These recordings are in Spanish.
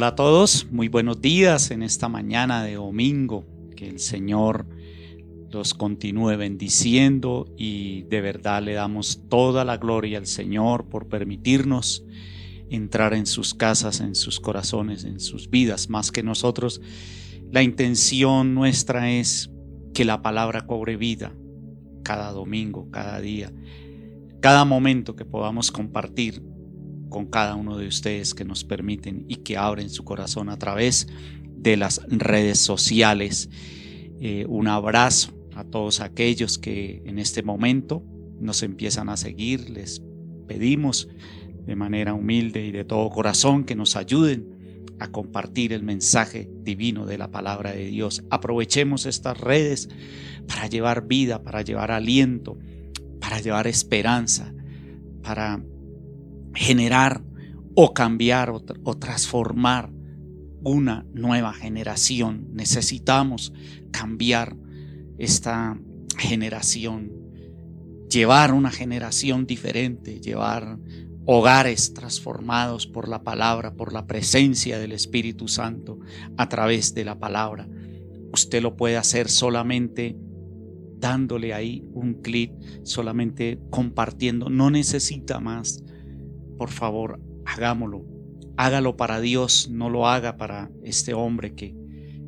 Hola a todos, muy buenos días en esta mañana de domingo. Que el Señor los continúe bendiciendo y de verdad le damos toda la gloria al Señor por permitirnos entrar en sus casas, en sus corazones, en sus vidas, más que nosotros. La intención nuestra es que la palabra cobre vida cada domingo, cada día, cada momento que podamos compartir con cada uno de ustedes que nos permiten y que abren su corazón a través de las redes sociales. Eh, un abrazo a todos aquellos que en este momento nos empiezan a seguir. Les pedimos de manera humilde y de todo corazón que nos ayuden a compartir el mensaje divino de la palabra de Dios. Aprovechemos estas redes para llevar vida, para llevar aliento, para llevar esperanza, para generar o cambiar o, transformar una nueva generación. Necesitamos cambiar esta generación, llevar una generación diferente, llevar hogares transformados por la palabra, por la presencia del Espíritu Santo a través de la palabra. Usted lo puede hacer solamente dándole ahí un clic, solamente compartiendo. No necesita más por favor, hagámoslo. Hágalo para Dios, no lo haga para este hombre que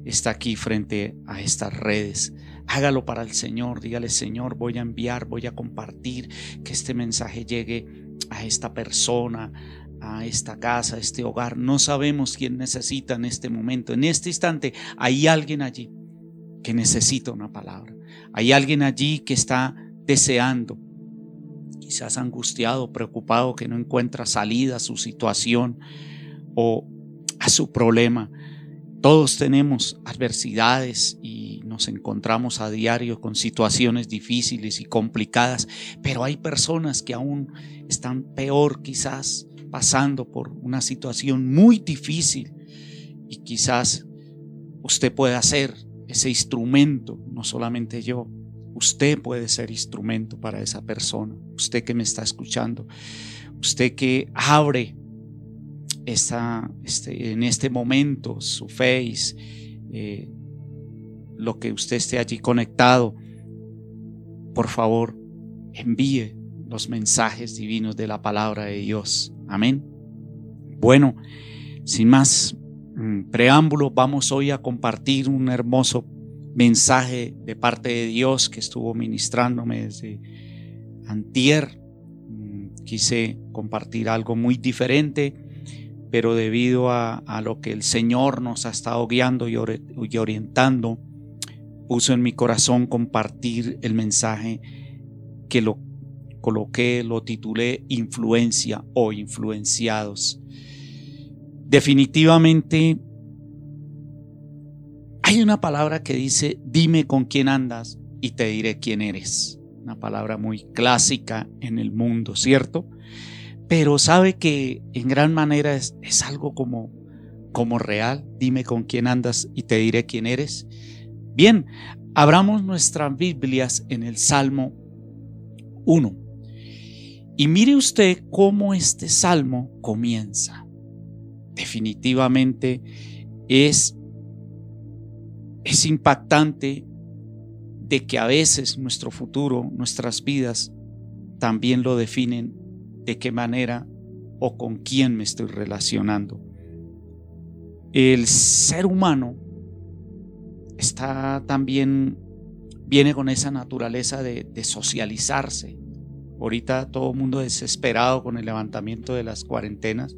está aquí frente a estas redes. Hágalo para el Señor. Dígale, Señor, voy a enviar, voy a compartir que este mensaje llegue a esta persona, a esta casa, a este hogar. No sabemos quién necesita en este momento. En este instante hay alguien allí que necesita una palabra. Hay alguien allí que está deseando quizás angustiado, preocupado, que no encuentra salida a su situación o a su problema. Todos tenemos adversidades y nos encontramos a diario con situaciones difíciles y complicadas, pero hay personas que aún están peor quizás pasando por una situación muy difícil y quizás usted pueda ser ese instrumento, no solamente yo, Usted puede ser instrumento para esa persona. Usted que me está escuchando. Usted que abre esta, este, en este momento su face, eh, lo que usted esté allí conectado. Por favor, envíe los mensajes divinos de la palabra de Dios. Amén. Bueno, sin más mm, preámbulo, vamos hoy a compartir un hermoso mensaje de parte de Dios que estuvo ministrándome desde antier. Mm, quise compartir algo muy diferente, pero debido a, lo que el Señor nos ha estado guiando y, y orientando, puso en mi corazón compartir el mensaje que lo coloqué, lo titulé Influencia o Influenciados. Definitivamente hay una palabra que dice, dime con quién andas y te diré quién eres. Una palabra muy clásica en el mundo, ¿cierto? Pero sabe que en gran manera es, algo como, como real. Dime con quién andas y te diré quién eres. Bien, abramos nuestras Biblias en el Salmo 1. Y mire usted cómo este salmo comienza. Definitivamente es es impactante de que a veces nuestro futuro, nuestras vidas, también lo definen de qué manera o con quién me estoy relacionando. El ser humano está también, viene con esa naturaleza de, socializarse. Ahorita todo el mundo desesperado con el levantamiento de las cuarentenas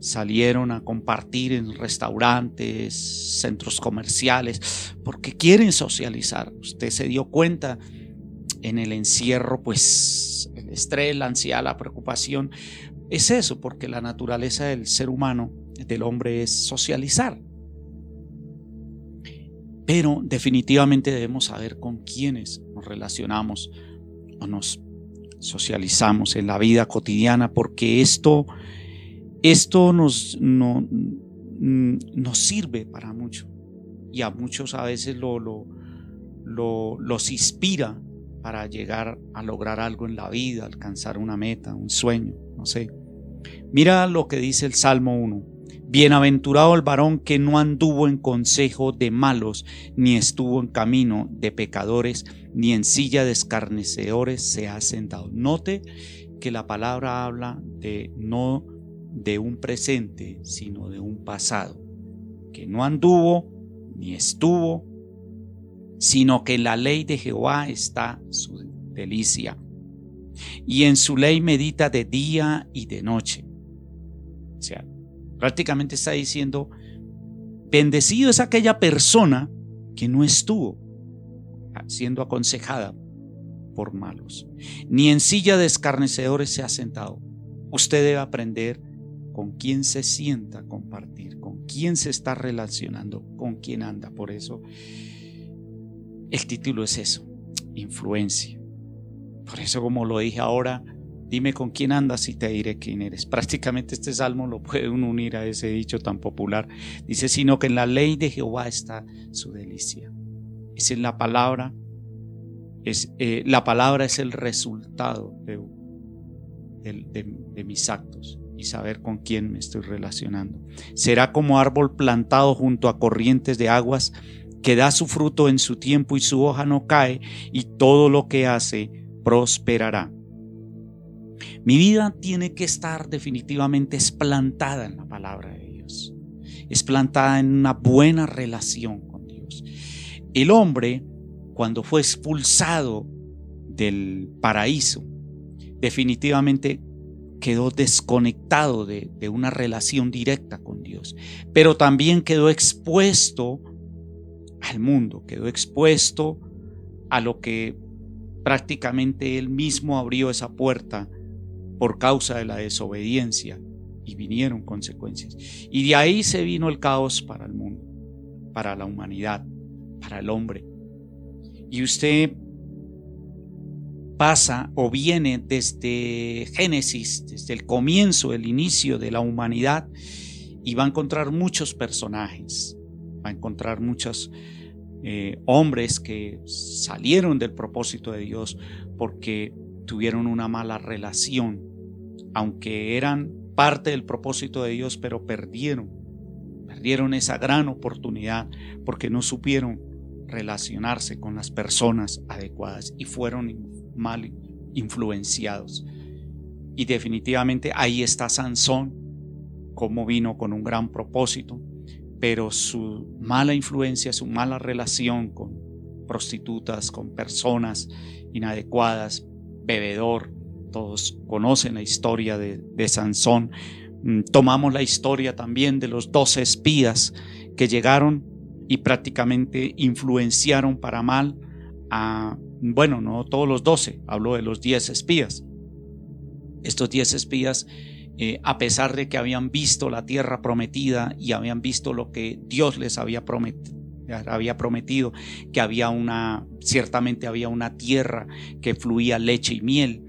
salieron a compartir en restaurantes, centros comerciales, porque quieren socializar. Usted se dio cuenta en el encierro, pues el estrés, la ansiedad, la preocupación. Es eso, porque la naturaleza del ser humano, del hombre, es socializar. Pero definitivamente debemos saber con quiénes nos relacionamos o nos socializamos en la vida cotidiana, porque esto esto nos, no, mm, nos sirve para mucho y a muchos a veces lo, lo, los inspira para llegar a lograr algo en la vida, alcanzar una meta, un sueño, no sé. Mira lo que dice el Salmo 1. Bienaventurado el varón que no anduvo en consejo de malos, ni estuvo en camino de pecadores, ni en silla de escarnecedores se ha sentado. Note que la palabra habla de no de un presente, sino de un pasado, que no anduvo ni estuvo, sino que la ley de Jehová está su delicia, y en su ley medita de día y de noche. O sea, prácticamente está diciendo, bendecido es aquella persona que no estuvo siendo aconsejada por malos, ni en silla de escarnecedores se ha sentado. Usted debe aprender con quién se sienta a compartir, con quién se está relacionando, con quién anda. Por eso el título es eso, influencia. Por eso como lo dije ahora, dime con quién andas y te diré quién eres. Prácticamente este salmo lo puede unir a ese dicho tan popular. Dice, sino que en la ley de Jehová está su delicia. Es en la palabra, es, eh, la palabra es el resultado de mis actos y saber con quién me estoy relacionando. Será como árbol plantado junto a corrientes de aguas que da su fruto en su tiempo y su hoja no cae y todo lo que hace prosperará. Mi vida tiene que estar definitivamente esplantada en la palabra de Dios. Es plantada en una buena relación con Dios. El hombre, cuando fue expulsado del paraíso, definitivamente quedó desconectado de, una relación directa con Dios, pero también quedó expuesto al mundo, quedó expuesto a lo que prácticamente él mismo abrió esa puerta por causa de la desobediencia y vinieron consecuencias. Y de ahí se vino el caos para el mundo, para la humanidad, para el hombre. Y usted pasa o viene desde Génesis, desde el comienzo, el inicio de la humanidad, y va a encontrar muchos personajes, va a encontrar muchos eh, hombres que salieron del propósito de Dios porque tuvieron una mala relación, aunque eran parte del propósito de Dios, pero perdieron, perdieron esa gran oportunidad porque no supieron relacionarse con las personas adecuadas y fueron mal influenciados. Y definitivamente ahí está Sansón, como vino con un gran propósito, pero su mala influencia, su mala relación con prostitutas, con personas inadecuadas, bebedor, todos conocen la historia de, de Sansón. Mm, tomamos la historia también de los doce espías que llegaron y prácticamente influenciaron para mal a bueno, no todos los doce, hablo de los diez espías. Estos diez espías, eh, a pesar de que habían visto la tierra prometida y habían visto lo que Dios les había prometido, había prometido que había una, ciertamente había una tierra que fluía leche y miel,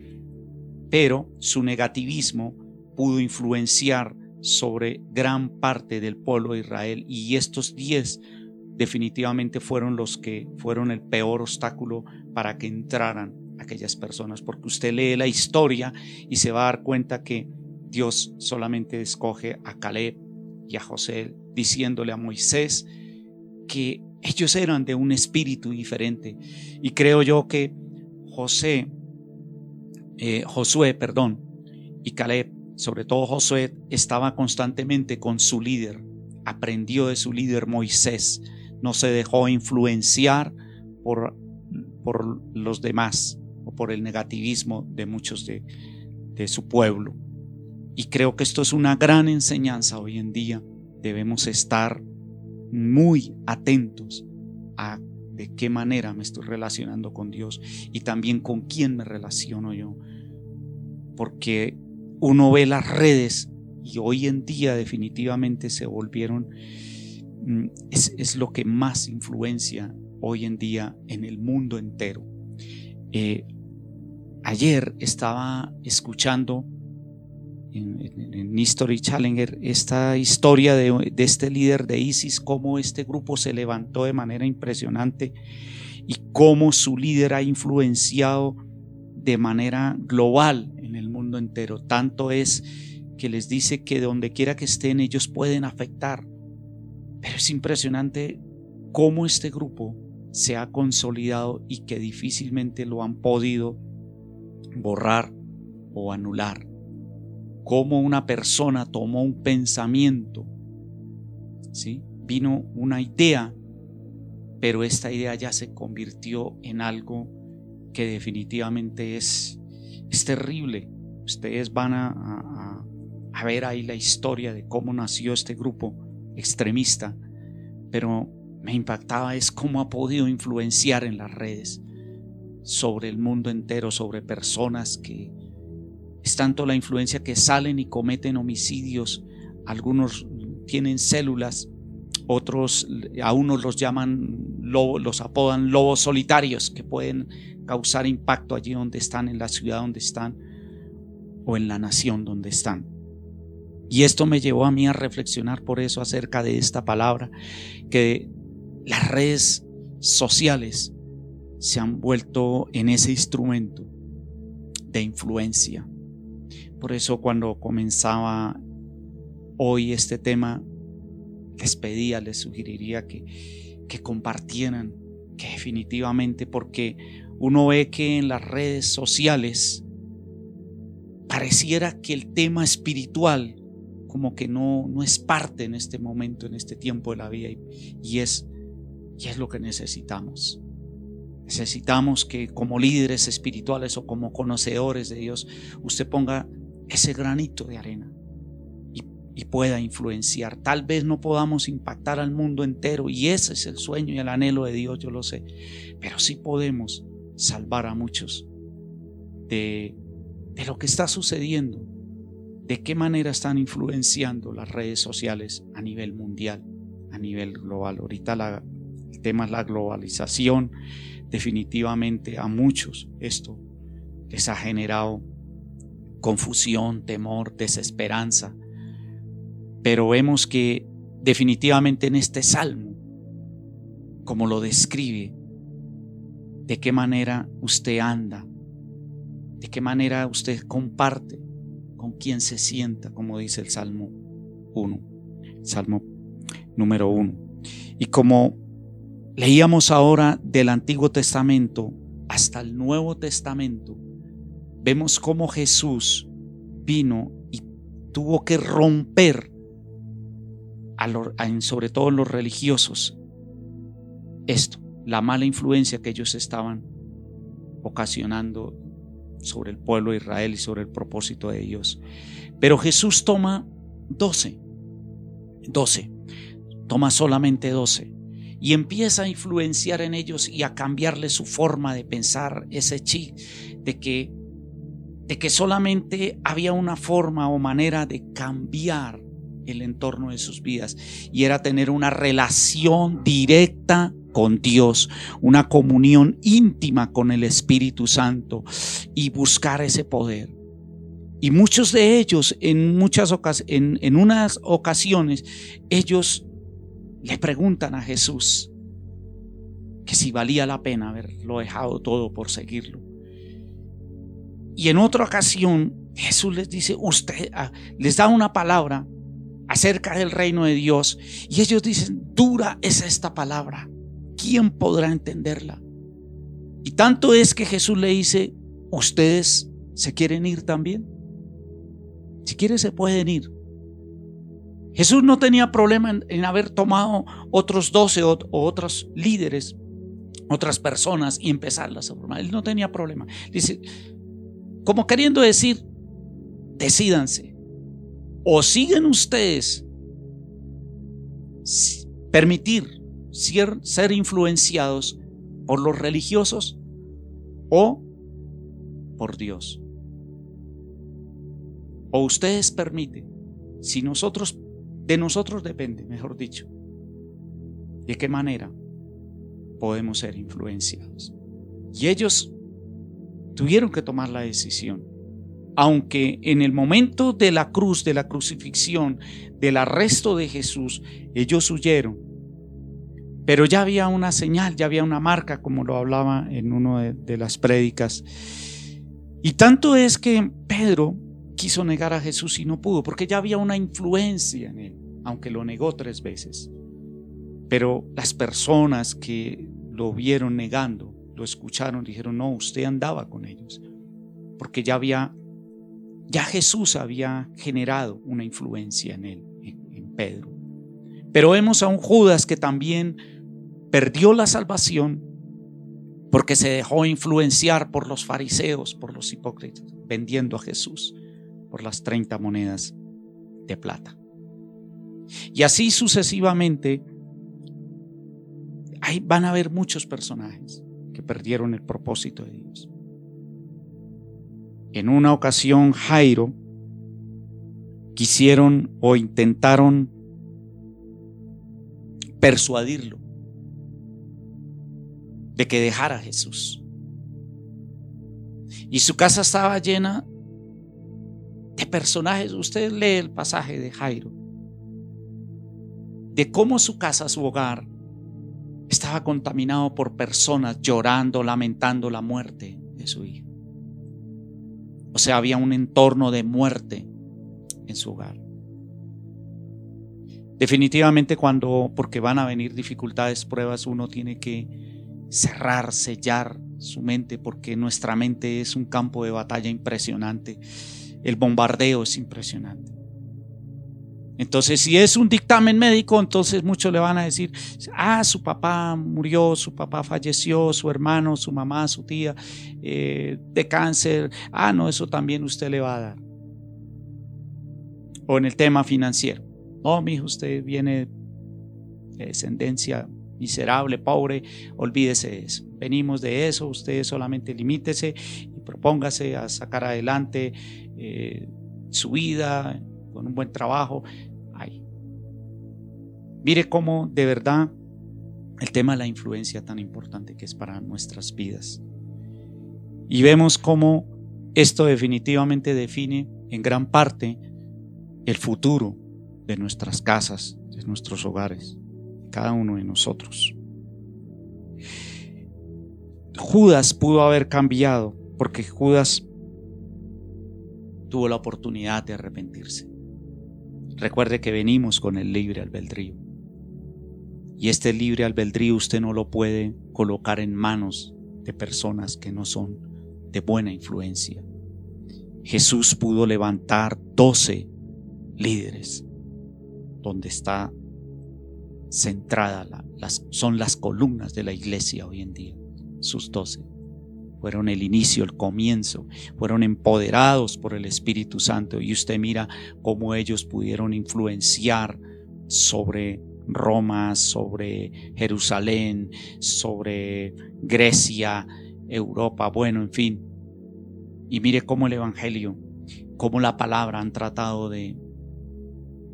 pero su negativismo pudo influenciar sobre gran parte del pueblo de Israel y estos diez definitivamente fueron los que fueron el peor obstáculo para que entraran aquellas personas, porque usted lee la historia y se va a dar cuenta que Dios solamente escoge a Caleb y a José, diciéndole a Moisés que ellos eran de un espíritu diferente. Y creo yo que José, eh, Josué, perdón, y Caleb, sobre todo Josué, estaba constantemente con su líder, aprendió de su líder Moisés, no se dejó influenciar por, por los demás o por el negativismo de muchos de, de su pueblo. Y creo que esto es una gran enseñanza hoy en día. Debemos estar muy atentos a de qué manera me estoy relacionando con Dios y también con quién me relaciono yo. Porque uno ve las redes y hoy en día definitivamente se volvieron Mm, es, lo que más influencia hoy en día en el mundo entero. Eh, ayer estaba escuchando en, History Challenger esta historia de, de, este líder de ISIS, cómo este grupo se levantó de manera impresionante y cómo su líder ha influenciado de manera global en el mundo entero. Tanto es que les dice que donde quiera que estén ellos pueden afectar. Pero es impresionante cómo este grupo se ha consolidado y que difícilmente lo han podido borrar o anular. Cómo una persona tomó un pensamiento, ¿sí? vino una idea, pero esta idea ya se convirtió en algo que definitivamente es, es terrible. Ustedes van a, a ver ahí la historia de cómo nació este grupo extremista, pero me impactaba es cómo ha podido influenciar en las redes sobre el mundo entero, sobre personas que es tanto la influencia que salen y cometen homicidios, algunos tienen células, otros a unos los llaman los apodan lobos solitarios que pueden causar impacto allí donde están, en la ciudad donde están o en la nación donde están. Y esto me llevó a mí a reflexionar por eso acerca de esta palabra, que las redes sociales se han vuelto en ese instrumento de influencia. Por eso cuando comenzaba hoy este tema, les pedía, les sugeriría que, que compartieran, que definitivamente, porque uno ve que en las redes sociales pareciera que el tema espiritual como que no, no es parte en este momento, en este tiempo de la vida, y es y es lo que necesitamos. Necesitamos que como líderes espirituales o como conocedores de Dios, usted ponga ese granito de arena y, y, pueda influenciar. Tal vez no podamos impactar al mundo entero y ese es el sueño y el anhelo de Dios, yo lo sé, pero sí podemos salvar a muchos de, de lo que está sucediendo, de qué manera están influenciando las redes sociales a nivel mundial, a nivel global. Ahorita la, tema es la globalización. Definitivamente a muchos esto les ha generado confusión, temor, desesperanza. Pero vemos que definitivamente en este salmo, como lo describe, de qué manera usted anda, de qué manera usted comparte, con quién se sienta, como dice el Salmo 1, Salmo número 1. Y como Leíamos ahora del Antiguo Testamento hasta el Nuevo Testamento. Vemos cómo Jesús vino y tuvo que romper, sobre todo los religiosos, esto, la mala influencia que ellos estaban ocasionando sobre el pueblo de Israel y sobre el propósito de Dios. Pero Jesús toma doce, doce, toma solamente doce y empieza a influenciar en ellos y a cambiarle su forma de pensar, ese chi, de que, de que solamente había una forma o manera de cambiar el entorno de sus vidas y era tener una relación directa con Dios, una comunión íntima con el Espíritu Santo y buscar ese poder. Y muchos de ellos, en muchas ocasiones, en unas ocasiones, ellos le preguntan a Jesús que si valía la pena haberlo dejado todo por seguirlo. Y en otra ocasión Jesús les dice, usted ah, les da una palabra acerca del reino de Dios y ellos dicen, dura es esta palabra, ¿quién podrá entenderla? Y tanto es que Jesús le dice, ustedes se quieren ir también. Si quieren se pueden ir. Jesús no tenía problema en, haber tomado otros doce o, otros líderes, otras personas y empezarlas a formar. Él no tenía problema. Dice, como queriendo decir, decídanse. O siguen ustedes permitir ser, influenciados por los religiosos o por Dios. O ustedes permiten, si nosotros de nosotros depende, mejor dicho, de qué manera podemos ser influenciados. Y ellos tuvieron que tomar la decisión. Aunque en el momento de la cruz, de la crucifixión, del arresto de Jesús, ellos huyeron. Pero ya había una señal, ya había una marca, como lo hablaba en una de, las prédicas. Y tanto es que Pedro quiso negar a Jesús y no pudo, porque ya había una influencia en él, aunque lo negó tres veces. Pero las personas que lo vieron negando, lo escucharon, dijeron, no, usted andaba con ellos, porque ya había, ya Jesús había generado una influencia en él, en, Pedro. Pero vemos a un Judas que también perdió la salvación porque se dejó influenciar por los fariseos, por los hipócritas, vendiendo a Jesús por las 30 monedas de plata. Y así sucesivamente ahí van a haber muchos personajes que perdieron el propósito de Dios. En una ocasión Jairo quisieron o intentaron persuadirlo de que dejara a Jesús. Y su casa estaba llena de personajes. Usted lee el pasaje de Jairo, de cómo su casa, su hogar, estaba contaminado por personas llorando, lamentando la muerte de su hijo. O sea, había un entorno de muerte en su hogar. Definitivamente cuando, porque van a venir dificultades, pruebas, uno tiene que cerrar, sellar su mente, porque nuestra mente es un campo de batalla impresionante. El bombardeo es impresionante. Entonces, si es un dictamen médico, entonces muchos le van a decir, ah, su papá murió, su papá falleció, su hermano, su mamá, su tía, eh, de cáncer. Ah, no, eso también usted le va a dar. O en el tema financiero. No, mi hijo, usted viene de descendencia miserable, pobre, olvídese de eso. Venimos de eso, usted solamente limítese y propóngase a sacar adelante eh, su vida con un buen trabajo. Mire cómo de verdad el tema de la influencia tan importante que es para nuestras vidas. Y vemos cómo esto definitivamente define en gran parte el futuro de nuestras casas, de nuestros hogares, cada uno de nosotros. Judas pudo haber cambiado porque Judas tuvo la oportunidad de arrepentirse. Recuerde que venimos con el libre albedrío. Y este libre albedrío usted no lo puede colocar en manos de personas que no son de buena influencia. Jesús pudo levantar doce líderes donde está centrada las, son las columnas de la iglesia hoy en día, sus doce. Fueron el inicio, el comienzo, fueron empoderados por el Espíritu Santo. Y usted mira cómo ellos pudieron influenciar sobre Roma, sobre Jerusalén, sobre Grecia, Europa, bueno, en fin. Y mire cómo el Evangelio, cómo la palabra han tratado de,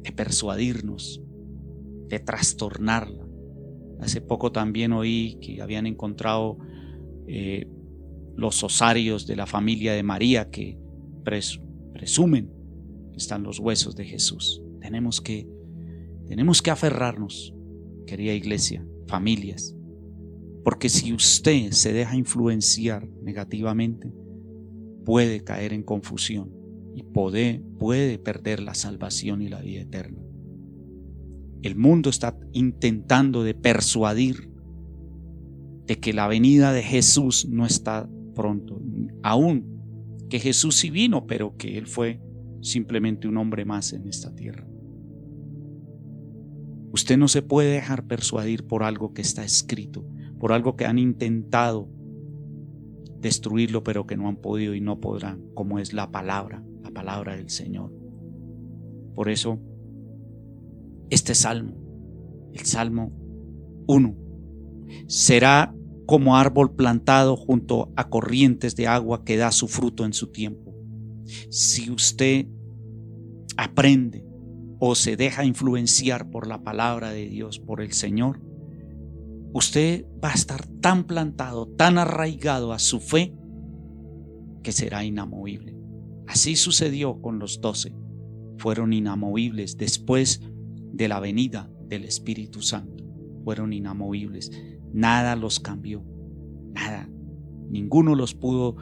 de persuadirnos, de trastornarla. Hace poco también oí que habían encontrado eh, los osarios de la familia de María que presumen que están los huesos de Jesús. Tenemos que tenemos que aferrarnos, querida iglesia, familias, porque si usted se deja influenciar negativamente, puede caer en confusión y puede, puede perder la salvación y la vida eterna. El mundo está intentando de persuadir de que la venida de Jesús no está pronto, aún que Jesús sí vino, pero que Él fue simplemente un hombre más en esta tierra. Usted no se puede dejar persuadir por algo que está escrito, por algo que han intentado destruirlo, pero que no han podido y no podrán, como es la palabra, la palabra del Señor. Por eso, este salmo, el Salmo 1, será como árbol plantado junto a corrientes de agua que da su fruto en su tiempo. Si usted aprende o se deja influenciar por la palabra de Dios, por el Señor, usted va a estar tan plantado, tan arraigado a su fe, que será inamovible. Así sucedió con los doce. Fueron inamovibles después de la venida del Espíritu Santo. Fueron inamovibles. Nada los cambió. Nada. Ninguno los pudo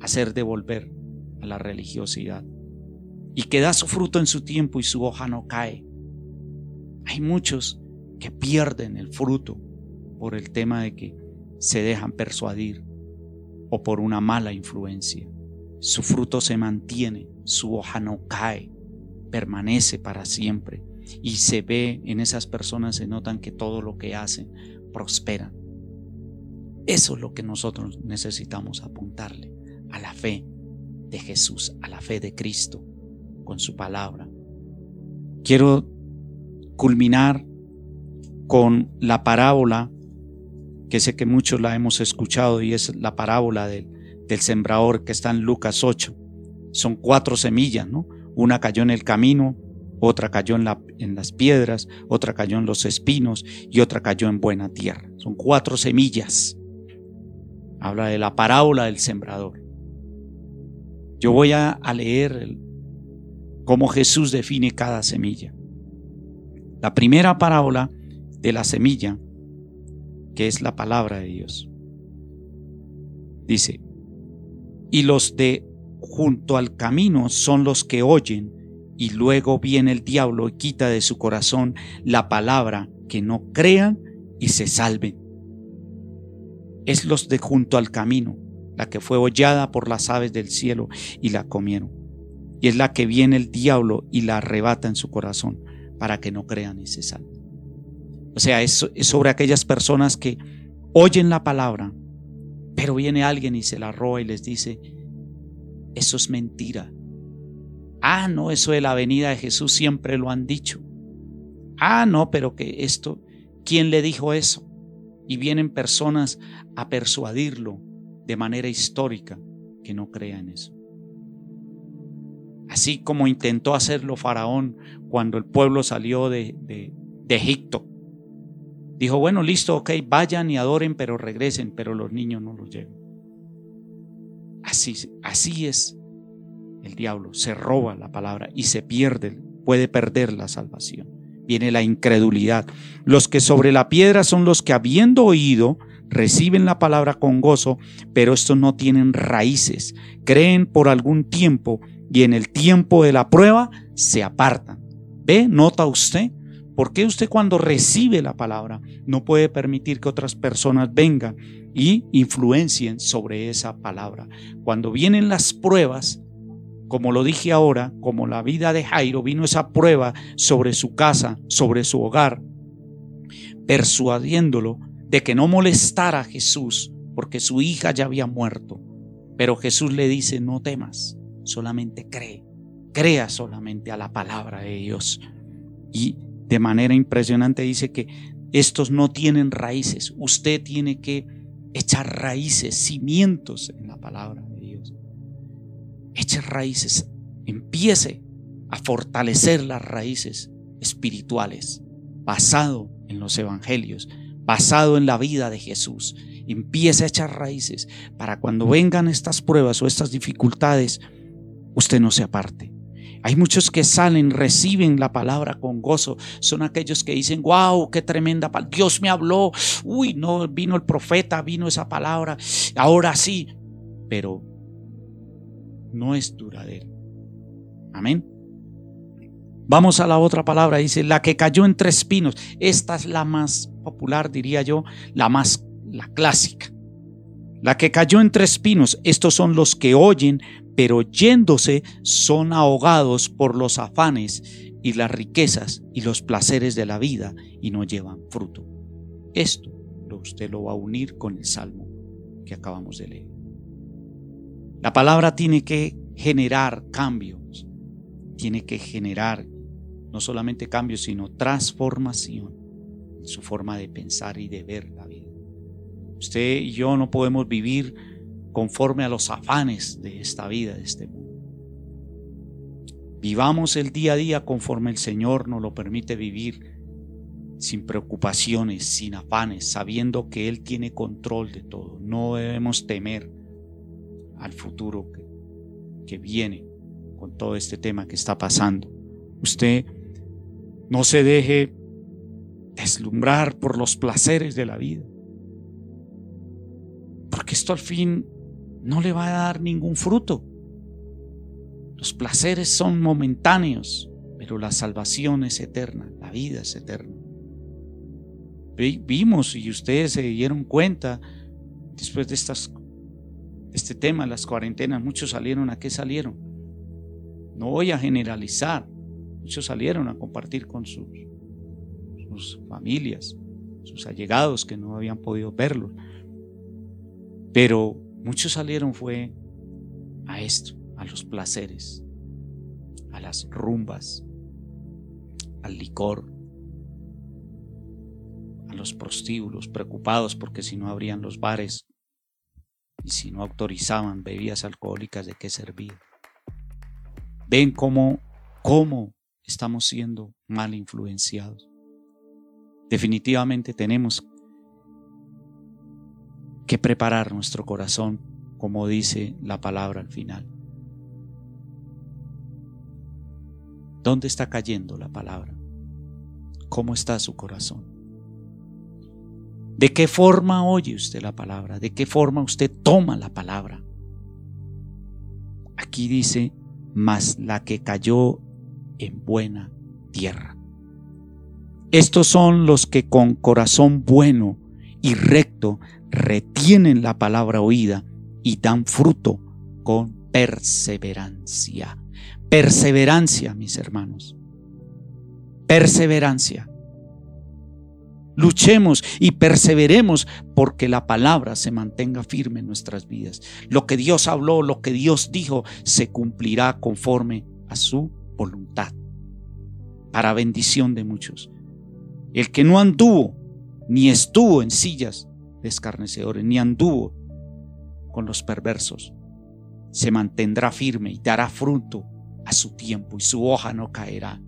hacer devolver a la religiosidad. y que da su fruto en su tiempo y su hoja no cae. Hay muchos que pierden el fruto por el tema de que se dejan persuadir o por una mala influencia. Su fruto se mantiene, su hoja no cae, permanece para siempre y se ve en esas personas, se notan que todo lo que hacen prospera. Eso es lo que nosotros necesitamos apuntarle a la fe de Jesús, a la fe de Cristo con su palabra. Quiero culminar con la parábola que sé que muchos la hemos escuchado y es la parábola del, del sembrador que está en Lucas 8. Son cuatro semillas, ¿no? Una cayó en el camino, otra cayó en, la, en las piedras, otra cayó en los espinos y otra cayó en buena tierra. Son cuatro semillas. Habla de la parábola del sembrador. Yo voy a, leer cómo Jesús define cada semilla. La primera parábola de la semilla, que es la palabra de Dios. Dice, y los de junto al camino son los que oyen y luego viene el diablo y quita de su corazón la palabra que no crean y se salven. Es los de junto al camino, la que fue hollada por las aves del cielo y la comieron. Y es la que viene el diablo y la arrebata en su corazón para que no crean y se salven. O sea, es, es sobre aquellas personas que oyen la palabra, pero viene alguien y se la roba y les dice, eso es mentira, Ah, no, eso de la venida de Jesús siempre lo han dicho. Ah, no, pero que esto, ¿quién le dijo eso? Y vienen personas a persuadirlo de manera histórica que no crea en eso. Así como intentó hacerlo Faraón cuando el pueblo salió de Egipto. Dijo, bueno, listo, ok, vayan y adoren, pero regresen, pero los niños no los lleven. Así, así es el diablo, se roba la palabra y se pierde, puede perder la salvación. Viene la incredulidad. Los que sobre la piedra son los que habiendo oído, reciben la palabra con gozo, pero estos no tienen raíces, creen por algún tiempo y en el tiempo de la prueba se apartan. ¿Ve? ¿Nota usted? ¿Por qué usted cuando recibe la palabra no puede permitir que otras personas vengan y influencien sobre esa palabra? Cuando vienen las pruebas, como lo dije ahora, como la vida de Jairo vino esa prueba sobre su casa, sobre su hogar, persuadiéndolo de que no molestara a Jesús porque su hija ya había muerto. Pero Jesús le dice, no temas, solamente cree, crea solamente a la palabra de Dios. Y de manera impresionante dice que estos no tienen raíces, usted tiene que echar raíces, cimientos en la palabra eche raíces, empiece a fortalecer las raíces espirituales, basado en los evangelios, basado en la vida de Jesús. Empiece a echar raíces para cuando vengan estas pruebas o estas dificultades, usted no se aparte. Hay muchos que salen, reciben la palabra con gozo. Son aquellos que dicen, wow, qué tremenda palabra. Dios me habló. Uy, no, vino el profeta, vino esa palabra. Ahora sí. Pero no es duradero. Amén. Vamos a la otra palabra, dice, la que cayó entre espinos. Esta es la más popular, diría yo, la más, la clásica. La que cayó entre espinos, estos son los que oyen, pero yéndose son ahogados por los afanes y las riquezas y los placeres de la vida y no llevan fruto. Esto usted lo va a unir con el salmo que acabamos de leer. La palabra tiene que generar cambios, tiene que generar no solamente cambios, sino transformación en su forma de pensar y de ver la vida. Usted y yo no podemos vivir conforme a los afanes de esta vida, de este mundo. Vivamos el día a día conforme el Señor nos lo permite vivir, sin preocupaciones, sin afanes, sabiendo que Él tiene control de todo. No debemos temer al futuro que, viene con todo este tema que está pasando. Usted no se deje deslumbrar por los placeres de la vida. Porque esto al fin no le va a dar ningún fruto. Los placeres son momentáneos, pero la salvación es eterna, la vida es eterna. Vimos y ustedes se dieron cuenta después de estas, este tema, las cuarentenas, muchos salieron a qué salieron. No voy a generalizar, muchos salieron a compartir con sus, sus familias, sus allegados que no habían podido verlos. Pero muchos salieron fue a esto, a los placeres, a las rumbas, al licor, a los prostíbulos, preocupados porque si no abrían los bares y si no autorizaban bebidas alcohólicas, ¿de qué servía? Ven cómo, cómo estamos siendo mal influenciados. Definitivamente tenemos que preparar nuestro corazón, como dice la palabra al final. ¿Dónde está cayendo la palabra? ¿Cómo está su corazón? ¿De qué forma oye usted la palabra? ¿De qué forma usted toma la palabra? Aquí dice, mas la que cayó en buena tierra. Estos son los que con corazón bueno y recto retienen la palabra oída y dan fruto con perseverancia. Perseverancia, mis hermanos. Perseverancia. Luchemos y perseveremos porque la palabra se mantenga firme en nuestras vidas. Lo que Dios habló, lo que Dios dijo, se cumplirá conforme a su voluntad, para bendición de muchos. El que no anduvo, ni estuvo en sillas de escarnecedores, ni anduvo con los perversos, se mantendrá firme y dará fruto a su tiempo y su hoja no caerá,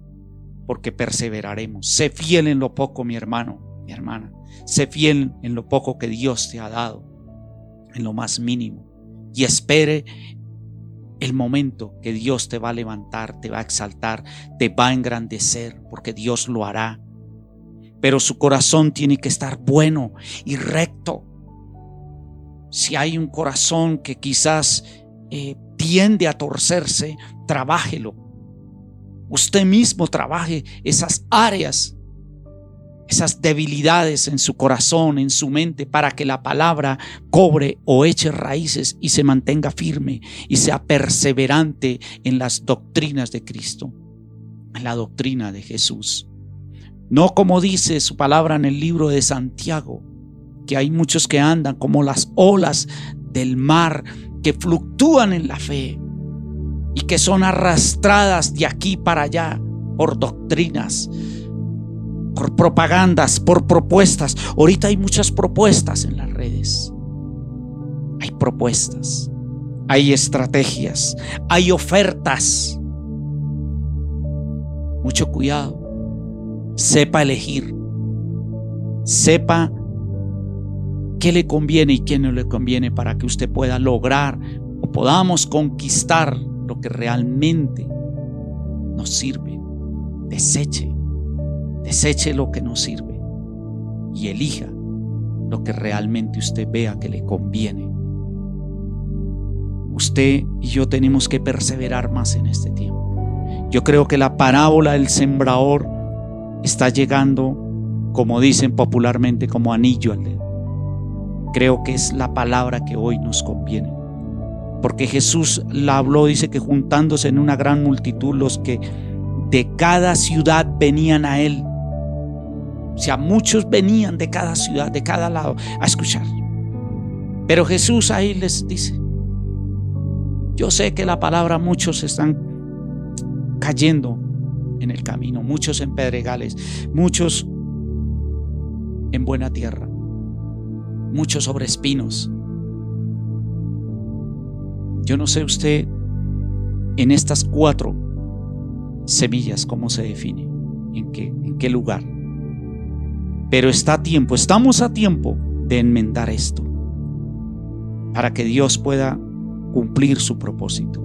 porque perseveraremos. Sé fiel en lo poco, mi hermano mi hermana. Sé fiel en lo poco que Dios te ha dado, en lo más mínimo, y espere el momento que Dios te va a levantar, te va a exaltar, te va a engrandecer, porque Dios lo hará. Pero su corazón tiene que estar bueno y recto. Si hay un corazón que quizás eh, tiende a torcerse, trabájelo. Usted mismo trabaje esas áreas esas debilidades en su corazón, en su mente, para que la palabra cobre o eche raíces y se mantenga firme y sea perseverante en las doctrinas de Cristo, en la doctrina de Jesús. No como dice su palabra en el libro de Santiago, que hay muchos que andan como las olas del mar, que fluctúan en la fe y que son arrastradas de aquí para allá por doctrinas por propagandas, por propuestas. Ahorita hay muchas propuestas en las redes. Hay propuestas, hay estrategias, hay ofertas. Mucho cuidado. Sepa elegir. Sepa qué le conviene y qué no le conviene para que usted pueda lograr o podamos conquistar lo que realmente nos sirve. Deseche Deseche lo que no sirve y elija lo que realmente usted vea que le conviene. Usted y yo tenemos que perseverar más en este tiempo. Yo creo que la parábola del sembrador está llegando, como dicen popularmente, como anillo al dedo. Creo que es la palabra que hoy nos conviene. Porque Jesús la habló, dice que juntándose en una gran multitud los que de cada ciudad venían a él o sea, muchos venían de cada ciudad, de cada lado, a escuchar. Pero Jesús ahí les dice, yo sé que la palabra muchos están cayendo en el camino, muchos en pedregales, muchos en buena tierra, muchos sobre espinos. Yo no sé usted en estas cuatro semillas cómo se define, en qué, en qué lugar. Pero está a tiempo, estamos a tiempo de enmendar esto para que Dios pueda cumplir su propósito.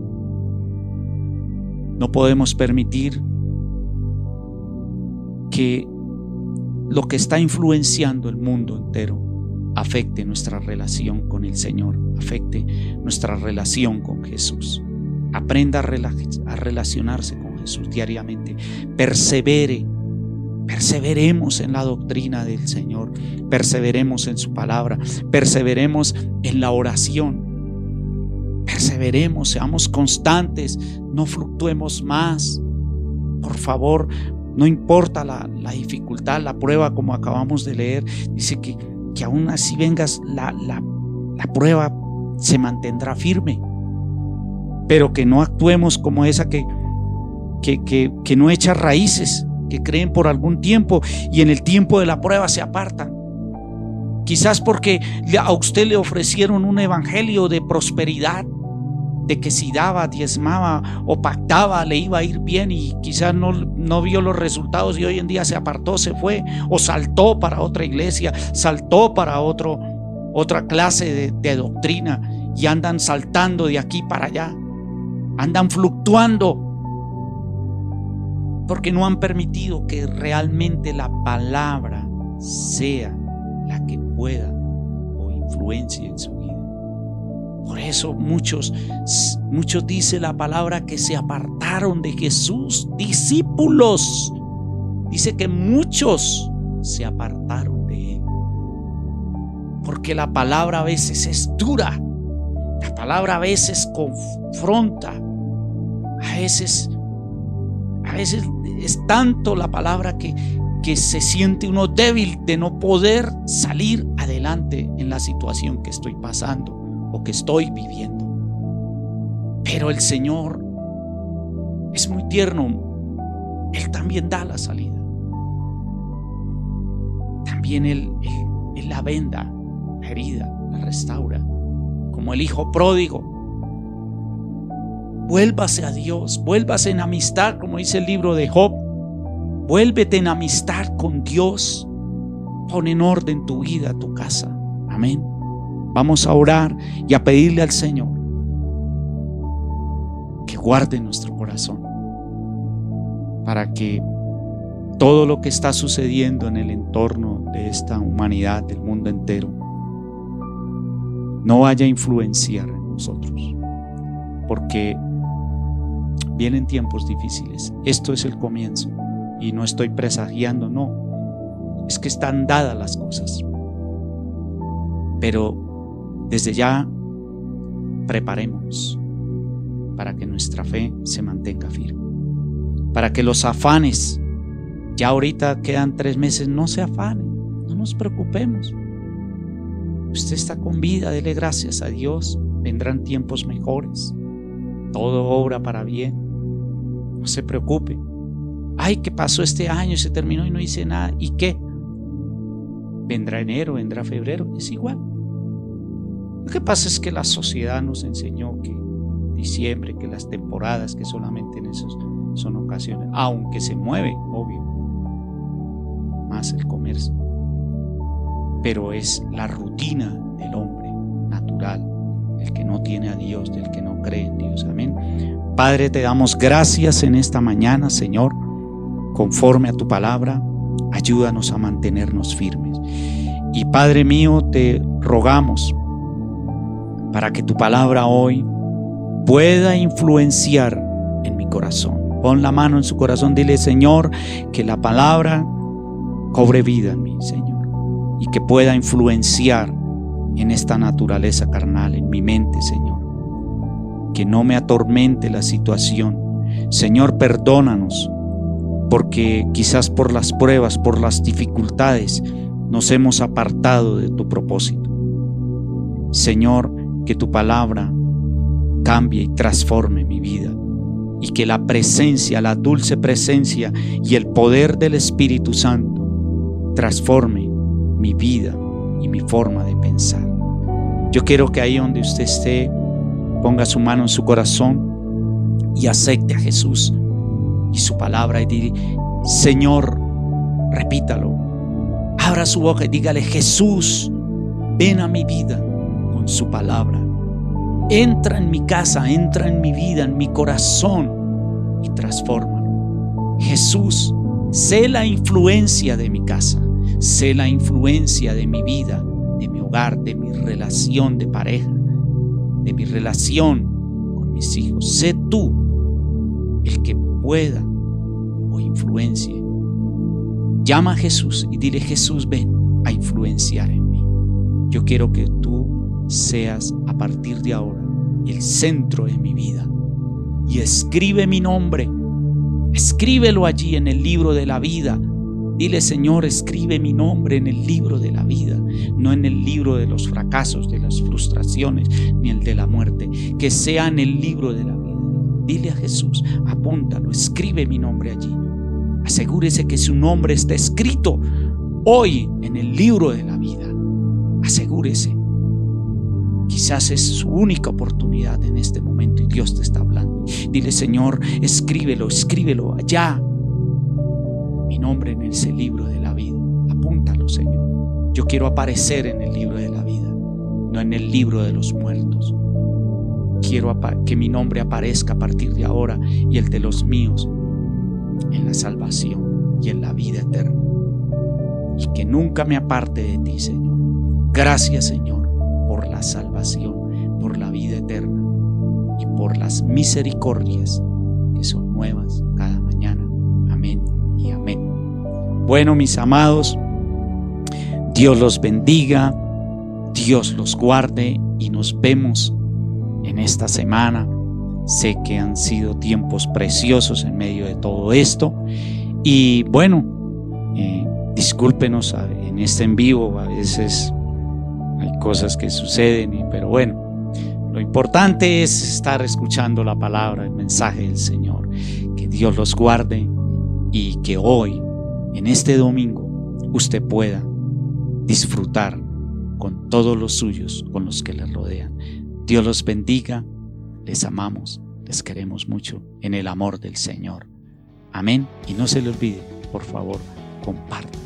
No podemos permitir que lo que está influenciando el mundo entero afecte nuestra relación con el Señor, afecte nuestra relación con Jesús. Aprenda a relacionarse con Diariamente. Persevere. Perseveremos en la doctrina del Señor. Perseveremos en su palabra. Perseveremos en la oración. Perseveremos, seamos constantes. No fluctuemos más. Por favor, no importa la, dificultad, la prueba como acabamos de leer. Dice que, que aún así vengas, la, la, la prueba se mantendrá firme pero que no actuemos como esa que, que, no echa raíces, que creen por algún tiempo y en el tiempo de la prueba se apartan. Quizás porque a usted le ofrecieron un evangelio de prosperidad, de que si daba, diezmaba o pactaba le iba a ir bien y quizás no, no vio los resultados y hoy en día se apartó, se fue o saltó para otra iglesia, saltó para otro, otra clase de doctrina y andan saltando de aquí para allá andan fluctuando porque no han permitido que realmente la palabra sea la que pueda o influencia en su vida. Por eso muchos, muchos dice la palabra que se apartaron de Jesús, discípulos. Dice que muchos se apartaron de él. Porque la palabra a veces es dura la palabra a veces confronta, a veces, a veces es tanto la palabra que, que se siente uno débil de no poder salir adelante en la situación que estoy pasando o que estoy viviendo. Pero el Señor es muy tierno. Él también da la salida. También Él, él la venda, la herida, la restaura como el hijo pródigo. Vuélvase a Dios, vuélvase en amistad, como dice el libro de Job. Vuélvete en amistad con Dios. Pon en orden tu vida, tu casa. Amén. Vamos a orar y a pedirle al Señor que guarde nuestro corazón para que todo lo que está sucediendo en el entorno de esta humanidad, del mundo entero, no vaya a influenciar en nosotros. Porque vienen tiempos difíciles. Esto es el comienzo. Y no estoy presagiando, no. Es que están dadas las cosas. Pero desde ya preparemos para que nuestra fe se mantenga firme. Para que los afanes, ya ahorita quedan tres meses, no se afanen, no nos preocupemos. Usted está con vida, dele gracias a Dios. Vendrán tiempos mejores. Todo obra para bien. No se preocupe. Ay, ¿qué pasó este año? Se terminó y no hice nada. ¿Y qué? Vendrá enero, vendrá febrero. Es igual. Lo que pasa es que la sociedad nos enseñó que diciembre, que las temporadas, que solamente en esos son ocasiones, aunque se mueve, obvio, más el comercio pero es la rutina del hombre natural, el que no tiene a Dios, del que no cree en Dios. Amén. Padre, te damos gracias en esta mañana, Señor, conforme a tu palabra, ayúdanos a mantenernos firmes. Y Padre mío, te rogamos para que tu palabra hoy pueda influenciar en mi corazón. Pon la mano en su corazón, dile, Señor, que la palabra cobre vida en mí, Señor y que pueda influenciar en esta naturaleza carnal, en mi mente, Señor. Que no me atormente la situación. Señor, perdónanos, porque quizás por las pruebas, por las dificultades, nos hemos apartado de tu propósito. Señor, que tu palabra cambie y transforme mi vida y que la presencia, la dulce presencia y el poder del Espíritu Santo transforme mi vida y mi forma de pensar. Yo quiero que ahí donde usted esté, ponga su mano en su corazón y acepte a Jesús y su palabra y diga, Señor, repítalo, abra su boca y dígale, Jesús, ven a mi vida con su palabra. Entra en mi casa, entra en mi vida, en mi corazón y transfórmalo. Jesús, sé la influencia de mi casa. Sé la influencia de mi vida, de mi hogar, de mi relación de pareja, de mi relación con mis hijos. Sé tú el que pueda o influencie. Llama a Jesús y dile Jesús ven a influenciar en mí. Yo quiero que tú seas a partir de ahora el centro de mi vida. Y escribe mi nombre. Escríbelo allí en el libro de la vida. Dile, Señor, escribe mi nombre en el libro de la vida, no en el libro de los fracasos, de las frustraciones, ni el de la muerte. Que sea en el libro de la vida. Dile a Jesús, apúntalo, escribe mi nombre allí. Asegúrese que su nombre está escrito hoy en el libro de la vida. Asegúrese. Quizás es su única oportunidad en este momento y Dios te está hablando. Dile, Señor, escríbelo, escríbelo allá. Mi nombre en ese libro de la vida. Apúntalo, Señor. Yo quiero aparecer en el libro de la vida, no en el libro de los muertos. Quiero que mi nombre aparezca a partir de ahora y el de los míos en la salvación y en la vida eterna. Y que nunca me aparte de ti, Señor. Gracias, Señor, por la salvación, por la vida eterna y por las misericordias que son nuevas cada mañana. Amén y amén. Bueno, mis amados, Dios los bendiga, Dios los guarde y nos vemos en esta semana Sé que han sido tiempos preciosos en medio de todo esto. Y bueno, eh, discúlpenos en este en vivo, a veces hay cosas que suceden, pero bueno, lo importante es estar escuchando la palabra, el mensaje del Señor. Que Dios los guarde y que hoy, en este domingo, usted pueda disfrutar con todos los suyos, con los que le rodean. Dios los bendiga les amamos, les queremos mucho en el amor del Señor. Amén. Y no se le olvide, por favor, comparte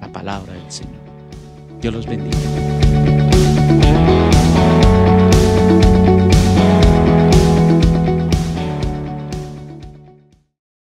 la palabra del Señor. Dios los bendiga.